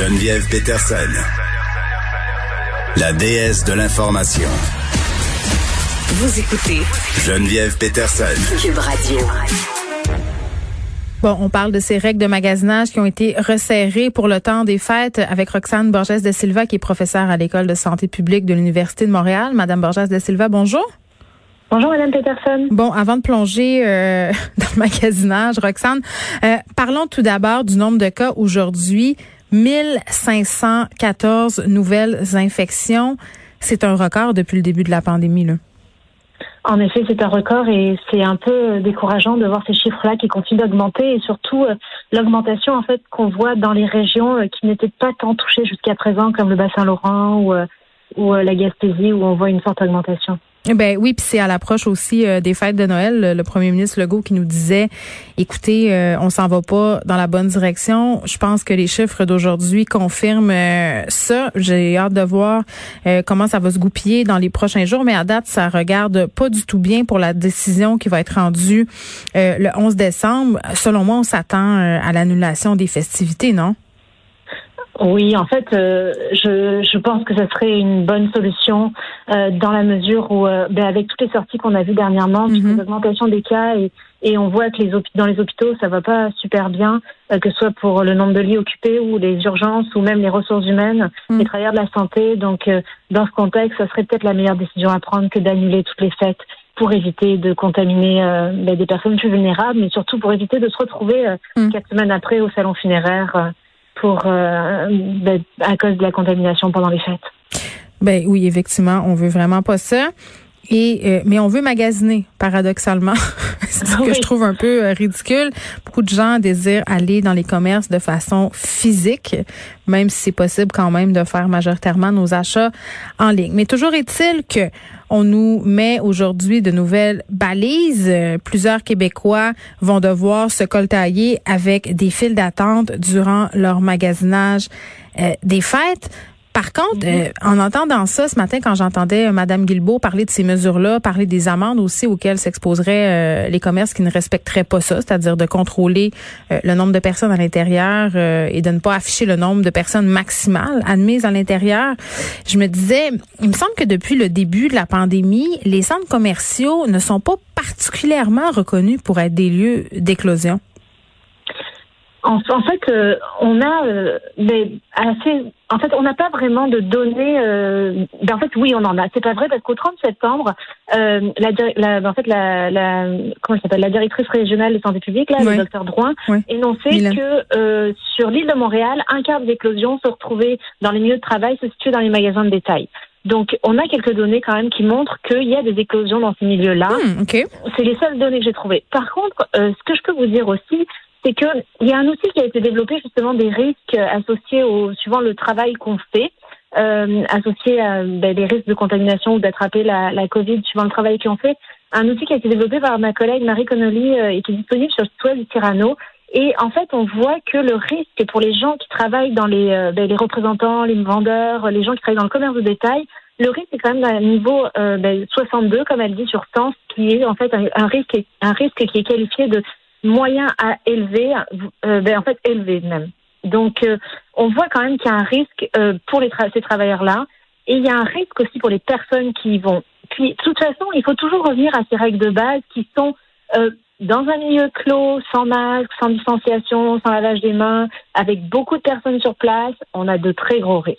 Geneviève Peterson, la déesse de l'information. Vous écoutez Geneviève Peterson. Cube Radio. Bon, on parle de ces règles de magasinage qui ont été resserrées pour le temps des fêtes avec Roxane Borges de Silva, qui est professeure à l'École de santé publique de l'Université de Montréal. Madame Borges de Silva, bonjour. Bonjour, Madame Peterson. Bon, avant de plonger euh, dans le magasinage, Roxane, euh, parlons tout d'abord du nombre de cas aujourd'hui. 1514 nouvelles infections. C'est un record depuis le début de la pandémie, là. En effet, c'est un record et c'est un peu décourageant de voir ces chiffres-là qui continuent d'augmenter et surtout euh, l'augmentation en fait qu'on voit dans les régions euh, qui n'étaient pas tant touchées jusqu'à présent comme le Bas-Saint-Laurent ou, euh, ou la Gaspésie où on voit une forte augmentation. Ben oui, puis c'est à l'approche aussi euh, des fêtes de Noël. Le premier ministre Legault qui nous disait, écoutez, euh, on s'en va pas dans la bonne direction. Je pense que les chiffres d'aujourd'hui confirment euh, ça. J'ai hâte de voir comment ça va se goupiller dans les prochains jours, mais à date, ça regarde pas du tout bien pour la décision qui va être rendue le 11 décembre. Selon moi, on s'attend à l'annulation des festivités, non? Oui, en fait, euh, je, je pense que ce serait une bonne solution euh, dans la mesure où, euh, ben, avec toutes les sorties qu'on a vues dernièrement, mm -hmm. l'augmentation des cas et, et on voit que les dans les hôpitaux, ça va pas super bien, que ce soit pour le nombre de lits occupés ou les urgences ou même les ressources humaines, mm. les travailleurs de la santé. Donc, dans ce contexte, ce serait peut-être la meilleure décision à prendre que d'annuler toutes les fêtes pour éviter de contaminer ben, des personnes plus vulnérables, mais surtout pour éviter de se retrouver mm. quatre semaines après au salon funéraire pour euh, ben, à cause de la contamination pendant les fêtes. Ben oui, effectivement, on veut vraiment pas ça. Et euh, mais on veut magasiner, paradoxalement. c'est ce que je trouve un peu euh, ridicule. Beaucoup de gens désirent aller dans les commerces de façon physique, même si c'est possible quand même de faire majoritairement nos achats en ligne. Mais toujours est-il que on nous met aujourd'hui de nouvelles balises. Plusieurs Québécois vont devoir se coltailler avec des files d'attente durant leur magasinage euh, des fêtes. Par contre, euh, en entendant ça ce matin, quand j'entendais euh, Madame Guilbeault parler de ces mesures-là, parler des amendes aussi auxquelles s'exposeraient euh, les commerces qui ne respecteraient pas ça, c'est-à-dire de contrôler le nombre de personnes à l'intérieur et de ne pas afficher le nombre de personnes maximales admises à l'intérieur, je me disais, il me semble que depuis le début de la pandémie, les centres commerciaux ne sont pas particulièrement reconnus pour être des lieux d'éclosion. En, en, fait, euh, on a euh, des assez. En fait, on n'a pas vraiment de données. Euh, ben, en fait, oui, on en a. C'est pas vrai parce qu'au 30 septembre, euh, la, la, en fait, la, la comment s'appelle, la directrice régionale de santé publique, là, le docteur Drouin, oui. énonçait que sur l'île de Montréal, un quart des éclosions se retrouvaient dans les milieux de travail, se situaient dans les magasins de détail. Donc, on a quelques données quand même qui montrent qu'il y a des éclosions dans ces milieux-là. Hmm, okay. C'est les seules données que j'ai trouvées. Par contre, ce que je peux vous dire aussi, c'est que il y a un outil qui a été développé justement des risques associés au suivant le travail qu'on fait, euh, associés à ben, des risques de contamination ou d'attraper la, la COVID suivant le travail qu'on fait. Un outil qui a été développé par ma collègue Marie Connolly euh, et qui est disponible sur le du Tirano. Et en fait, on voit que le risque pour les gens qui travaillent dans les, euh, ben, les représentants, les vendeurs, les gens qui travaillent dans le commerce de détail, le risque est quand même d'un niveau euh, ben, 62, comme elle dit, sur 100, qui est en fait un, risque, un risque qui est qualifié de moyen à élever, euh, ben, en fait élevé même. Donc, euh, on voit quand même qu'il y a un risque euh, pour les ces travailleurs-là, et il y a un risque aussi pour les personnes qui y vont. Puis, de toute façon, il faut toujours revenir à ces règles de base qui sont euh, dans un milieu clos, sans masque, sans distanciation, sans lavage des mains, avec beaucoup de personnes sur place, on a de très gros risques.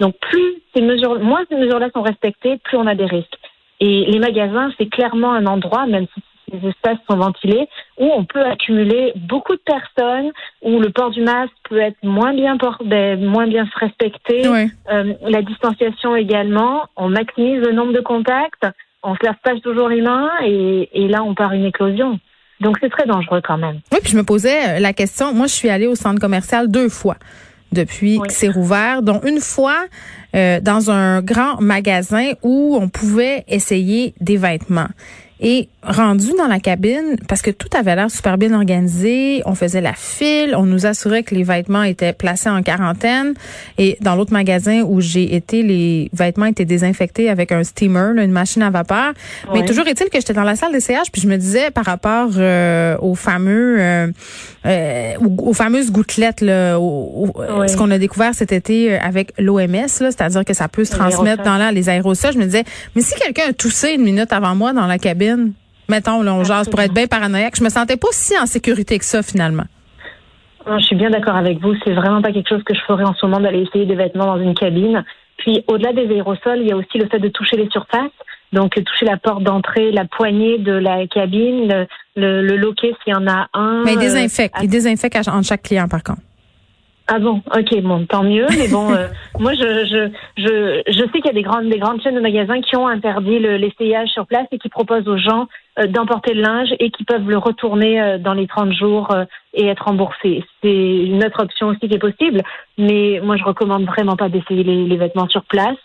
Donc, plus ces mesures, moins ces mesures-là sont respectées, plus on a des risques. Et les magasins, c'est clairement un endroit, même si les espaces sont ventilés, où on peut accumuler beaucoup de personnes, où le port du masque peut être moins bien port, ben, moins bien respecté, oui. euh, la distanciation également, on maximise le nombre de contacts, on se lave pas toujours les mains et, et là on part une éclosion. Donc c'est très dangereux quand même. Oui, puis je me posais la question, moi je suis allée au centre commercial deux fois depuis oui. que c'est rouvert, dont une fois euh, dans un grand magasin où on pouvait essayer des vêtements. Et rendu dans la cabine, parce que tout avait l'air super bien organisé, on faisait la file, on nous assurait que les vêtements étaient placés en quarantaine. Et dans l'autre magasin où j'ai été, les vêtements étaient désinfectés avec un steamer, une machine à vapeur. Mais toujours est-il que j'étais dans la salle d'essayage, puis je me disais par rapport euh, aux fameux, euh, euh, aux, fameuses gouttelettes, là, ce qu'on a découvert cet été avec l'OMS, c'est-à-dire que ça peut se transmettre dans l'air, les aérosols. Je me disais, mais si quelqu'un a toussé une minute avant moi dans la cabine mettons, là, on jase pour être bien paranoïaque. Je me sentais pas si en sécurité que ça, finalement. je suis bien d'accord avec vous. C'est vraiment pas quelque chose que je ferais en ce moment d'aller essayer des vêtements dans une cabine. Puis, au-delà des aérosols, il y a aussi le fait de toucher les surfaces. Donc, toucher la porte d'entrée, la poignée de la cabine, le, le, loquet s'il y en a un. Mais il désinfecte. il désinfecte en chaque client, par contre. Ah bon, ok, bon, tant mieux. Mais bon, euh, moi, je, je, je, je sais qu'il y a des grandes, des grandes chaînes de magasins qui ont interdit l'essayage sur place et qui proposent aux gens euh, d'emporter le linge et qui peuvent le retourner euh, dans les 30 jours et être remboursé. C'est une autre option aussi qui est possible. Mais moi, je recommande vraiment pas d'essayer les, les vêtements sur place.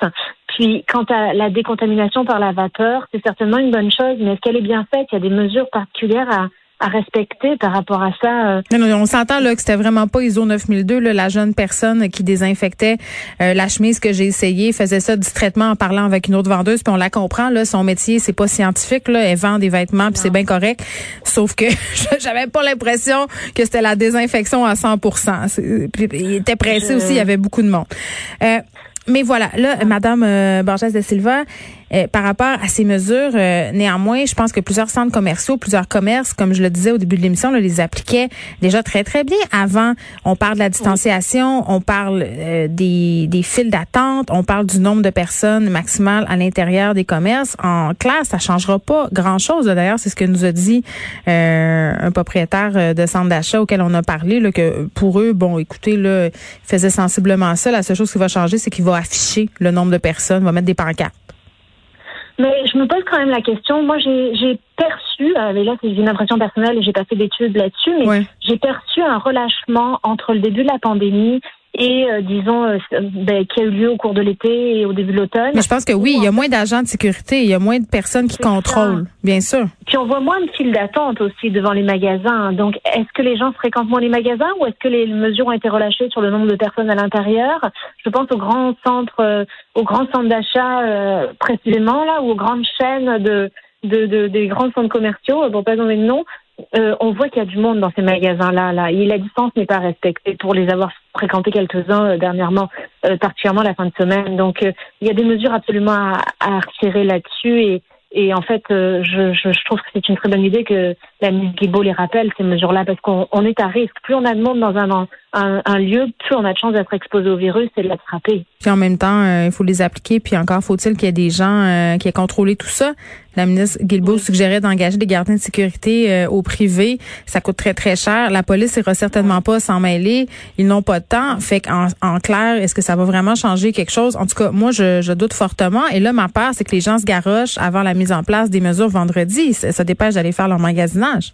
Puis, quant à la décontamination par la vapeur, c'est certainement une bonne chose, mais est-ce qu'elle est bien faite? Il y a des mesures particulières à à respecter par rapport à ça. Euh. Non, non, on s'entend là que c'était vraiment pas ISO 9002 là, la jeune personne qui désinfectait euh, la chemise que j'ai essayé faisait ça distraitement en parlant avec une autre vendeuse puis on la comprend là son métier c'est pas scientifique là elle vend des vêtements puis c'est bien correct sauf que j'avais pas l'impression que c'était la désinfection à 100%. Puis, il était pressé aussi il y avait beaucoup de monde. Euh, mais voilà, là, Madame euh, Borges de Silva, euh, par rapport à ces mesures, euh, néanmoins, je pense que plusieurs centres commerciaux, plusieurs commerces, comme je le disais au début de l'émission, les appliquaient déjà très, très bien. Avant, on parle de la distanciation, on parle des, des files d'attente, on parle du nombre de personnes maximales à l'intérieur des commerces. En classe, ça changera pas grand-chose. D'ailleurs, c'est ce que nous a dit un propriétaire de centre d'achat auquel on a parlé, là, que pour eux, bon, écoutez, là, ils faisaient sensiblement ça. La seule chose qui va changer, c'est qu'il va afficher le nombre de personnes, va mettre des pancartes. Mais je me pose quand même la question. Moi, j'ai perçu, euh, mais là c'est une impression personnelle et j'ai pas fait d'études là-dessus, mais j'ai perçu un relâchement entre le début de la pandémie et euh, disons euh, ben, qui a eu lieu au cours de l'été et au début de l'automne. Mais je pense que oui, il y a moins d'agents de sécurité, il y a moins de personnes qui contrôlent, bien sûr. Puis on voit moins de files d'attente aussi devant les magasins. Donc est-ce que les gens fréquentent moins les magasins ou est-ce que les mesures ont été relâchées sur le nombre de personnes à l'intérieur? Je pense aux grands centres, euh, aux grands centres d'achat précisément là, ou aux grandes chaînes de de, de, des grands centres commerciaux, pour pas donner de nom, euh, on voit qu'il y a du monde dans ces magasins-là. Là. Et la distance n'est pas respectée pour les avoir fréquentés quelques-uns euh, dernièrement, euh, particulièrement la fin de semaine. Donc, il y a des mesures absolument à, à retirer là-dessus. Et, et en fait, je, je, je, trouve que c'est une très bonne idée que la ministre Guibault les rappelle, ces mesures-là, parce qu'on est à risque. Plus on a de monde dans un, un, un, lieu, plus on a de chances d'être exposé au virus et de l'attraper. Puis en même temps, il faut les appliquer. Puis encore faut-il qu'il y ait des gens qui aient contrôlé tout ça. La ministre Guilbeault suggérait d'engager des gardiens de sécurité euh, au privé. Ça coûte très, très cher. La police ira certainement pas s'en mêler. Ils n'ont pas de temps. Fait qu'en en clair, est-ce que ça va vraiment changer quelque chose? En tout cas, moi, je, je doute fortement. Et là, ma peur, c'est que les gens se garochent avant la mise en place des mesures vendredi. Ça, ça dépêche d'aller faire leur magasinage.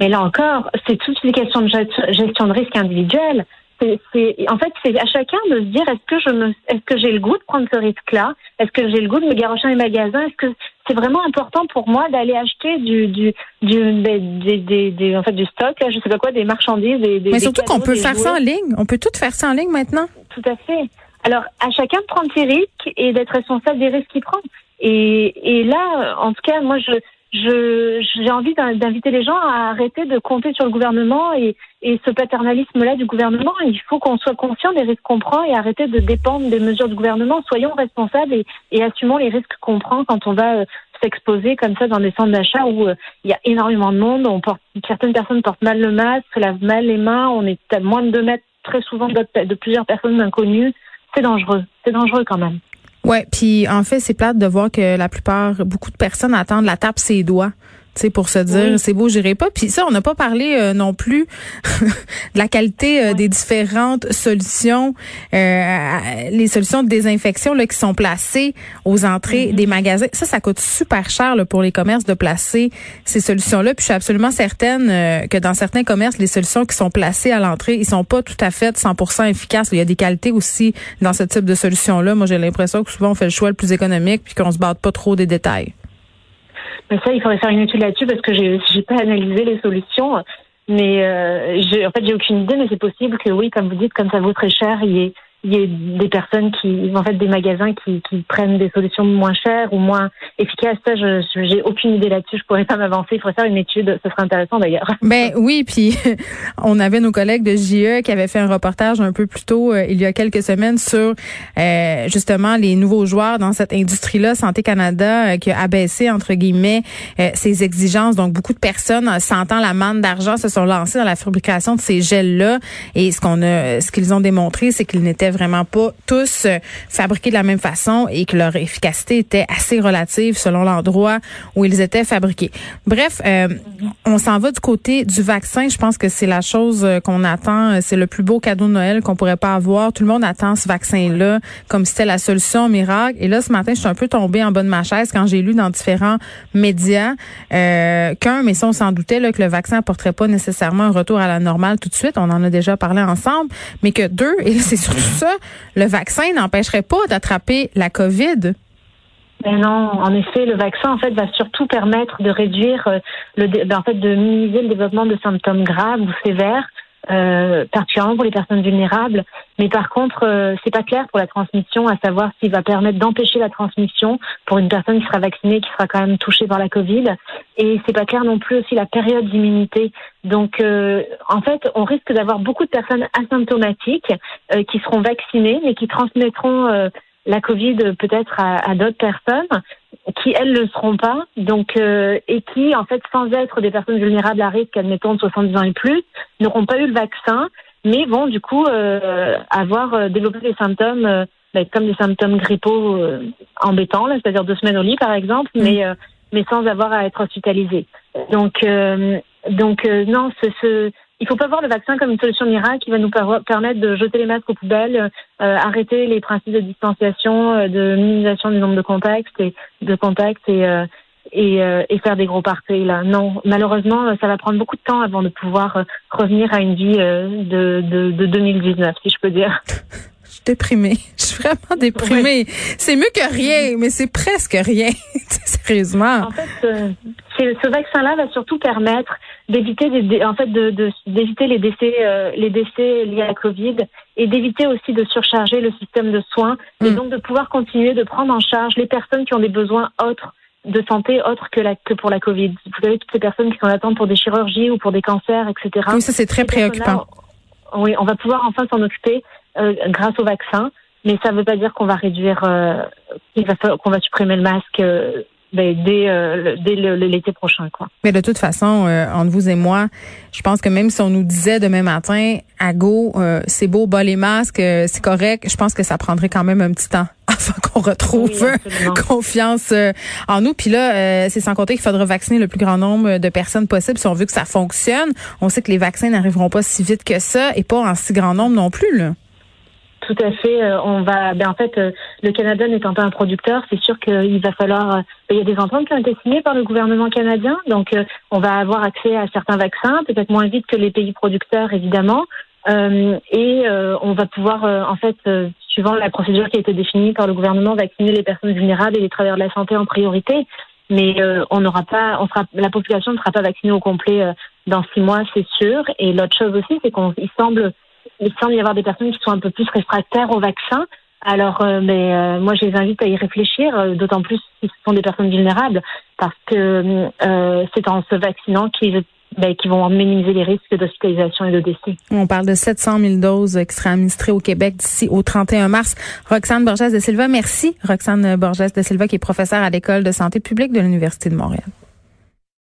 Mais là encore, c'est toutes les questions de gestion de risque individuelle c'est, en fait, c'est à chacun de se dire est-ce que je me, est-ce que j'ai le goût de prendre ce risque-là? Est-ce que j'ai le goût de me garocher dans les magasins? Est-ce que c'est vraiment important pour moi d'aller acheter du, du, du, des, des, en fait, du stock, là, je sais pas quoi, des marchandises, des, Mais surtout qu'on peut faire ça en ligne. On peut tout faire ça en ligne maintenant. Tout à fait. Alors, à chacun de prendre ses risques et d'être responsable des risques qu'il prend. Et, et là, en tout cas, moi, je j'ai envie d'inviter les gens à arrêter de compter sur le gouvernement et, et ce paternalisme-là du gouvernement. Il faut qu'on soit conscient des risques qu'on prend et arrêter de dépendre des mesures du gouvernement. Soyons responsables et, et assumons les risques qu'on prend quand on va euh, s'exposer comme ça dans des centres d'achat où euh, il y a énormément de monde. On porte, certaines personnes portent mal le masque, se lavent mal les mains. On est à moins de deux mètres très souvent de plusieurs personnes inconnues. C'est dangereux. C'est dangereux quand même. Ouais, puis en fait, c'est plate de voir que la plupart, beaucoup de personnes attendent la tape ses doigts pour se dire c'est beau, j'irai pas. Puis ça, on n'a pas parlé euh, non plus de la qualité euh, des différentes solutions, euh, les solutions de désinfection là qui sont placées aux entrées mm-hmm. des magasins. Ça, ça coûte super cher là, pour les commerces de placer ces solutions-là. Puis je suis absolument certaine que dans certains commerces, les solutions qui sont placées à l'entrée, ils sont pas tout à fait 100% efficaces. Il y a des qualités aussi dans ce type de solution-là. Moi, j'ai l'impression que souvent on fait le choix le plus économique puis qu'on se bat pas trop des détails. Mais ça, il faudrait faire une étude là-dessus parce que j'ai j'ai pas analysé les solutions. Mais euh, en fait, j'ai aucune idée, mais c'est possible que oui, comme vous dites, comme ça vaut très cher, il y ait il y ait des personnes qui, en fait, des magasins qui, qui prennent des solutions moins chères ou moins efficaces. Ça, je j'ai aucune idée là-dessus. Je pourrais pas m'avancer. Il faudrait faire une étude. Ce serait intéressant d'ailleurs. Ben oui, puis on avait nos collègues de JE qui avaient fait un reportage un peu plus tôt euh, il y a quelques semaines sur euh, justement les nouveaux joueurs dans cette industrie-là, Santé Canada, euh, qui a abaissé entre guillemets euh, ses exigences. Donc beaucoup de personnes, sentant la manne d'argent, se sont lancées dans la fabrication de ces gels-là. Et ce qu'on a, ce qu'ils ont démontré, c'est qu'ils n'étaient vraiment pas tous euh, fabriqués de la même façon et que leur efficacité était assez relative selon l'endroit où ils étaient fabriqués. Bref, euh, on s'en va du côté du vaccin. Je pense que c'est la chose euh, qu'on attend. C'est le plus beau cadeau de Noël qu'on pourrait pas avoir. Tout le monde attend ce vaccin-là comme si c'était la solution miracle. Et là, ce matin, je suis un peu tombée en bas de ma chaise quand j'ai lu dans différents médias qu'un, mais ça, on s'en doutait, là, que le vaccin apporterait pas nécessairement un retour à la normale tout de suite. On en a déjà parlé ensemble. Mais que deux, et c'est surtout le vaccin n'empêcherait pas d'attraper la COVID? Mais non, en effet, le vaccin en fait va surtout permettre de réduire euh, le, ben, en fait de minimiser le développement de symptômes graves ou sévères, euh, particulièrement pour les personnes vulnérables. Mais par contre, euh, c'est pas clair pour la transmission, à savoir s'il va permettre d'empêcher la transmission pour une personne qui sera vaccinée, qui sera quand même touchée par la Covid. Et c'est pas clair non plus aussi la période d'immunité. Donc, euh, en fait, on risque d'avoir beaucoup de personnes asymptomatiques euh, qui seront vaccinées, mais qui transmettront euh, la Covid peut-être à, à d'autres personnes qui elles le seront pas. Donc euh, et qui en fait sans être des personnes vulnérables à risque admettons de 70 ans et plus n'auront pas eu le vaccin mais vont du coup euh, avoir euh, développé des symptômes euh, ben, comme des symptômes grippaux euh, embêtants là c'est-à-dire deux semaines au lit par exemple mais euh, mais sans avoir à être hospitalisé. Donc euh, donc euh, non ce, ce il faut pas voir le vaccin comme une solution miracle qui va nous per- permettre de jeter les masques aux poubelles, euh, arrêter les principes de distanciation, euh, de minimisation du nombre de contacts et de contacts et euh, et, euh, et faire des gros parties là. Non, malheureusement, euh, ça va prendre beaucoup de temps avant de pouvoir euh, revenir à une vie de, de, de 2019, si je peux dire. Je suis déprimée. Je suis vraiment déprimée. C'est mieux que rien, mais c'est presque rien. Sérieusement. En fait, euh, ce vaccin-là va surtout permettre d'éviter des, en fait de, de- d'éviter les décès euh, les décès liés à la Covid et d'éviter aussi de surcharger le système de soins et Mm. donc de pouvoir continuer de prendre en charge les personnes qui ont des besoins autres de santé autres que la que pour la Covid. Vous savez toutes ces personnes qui sont en attente pour des chirurgies ou pour des cancers, etc. Oui, ça, c'est très préoccupant. Oui, on va pouvoir enfin s'en occuper euh, grâce au vaccin, mais ça ne veut pas dire qu'on va réduire, euh, qu'on va supprimer le masque euh, ben, dès, euh, dès l'été prochain, quoi. Mais de toute façon, euh, entre vous et moi, je pense que même si on nous disait demain matin, à go, euh, c'est beau, bas les masques, euh, c'est correct, je pense que ça prendrait quand même un petit temps avant qu'on retrouve Oui, confiance euh, en nous. Puis là, euh, c'est sans compter qu'il faudra vacciner le plus grand nombre de personnes possible si on veut que ça fonctionne. On sait que les vaccins n'arriveront pas si vite que ça et pas en si grand nombre non plus. Là. Tout à fait. euh, on va, ben en fait, euh, le Canada n'étant pas un producteur, c'est sûr qu'il va falloir. euh, il y a des ententes qui ont été signées par le gouvernement canadien, donc on va avoir accès à certains vaccins, peut-être moins vite que les pays producteurs, évidemment. Euh, et euh, on va pouvoir, en fait, suivant la procédure qui a été définie par le gouvernement, vacciner les personnes vulnérables et les travailleurs de la santé en priorité. Mais on n'aura pas, on sera, la population ne sera pas vaccinée au complet dans six mois, c'est sûr. Et l'autre chose aussi, c'est qu'on, il semble il semble y avoir des personnes qui sont un peu plus réfractaires au vaccin. Alors, euh, mais euh, moi, je les invite à y réfléchir, euh, d'autant plus si ce sont des personnes vulnérables, parce que euh, c'est en se vaccinant qu'ils ben, qu'ils vont minimiser les risques d'hospitalisation et de décès. On parle de 700 000 doses qui seraient administrées au Québec d'ici au 31 mars. Roxane Borges de Silva, merci. Roxane Borges de Silva, qui est professeure à l'École de santé publique de l'Université de Montréal.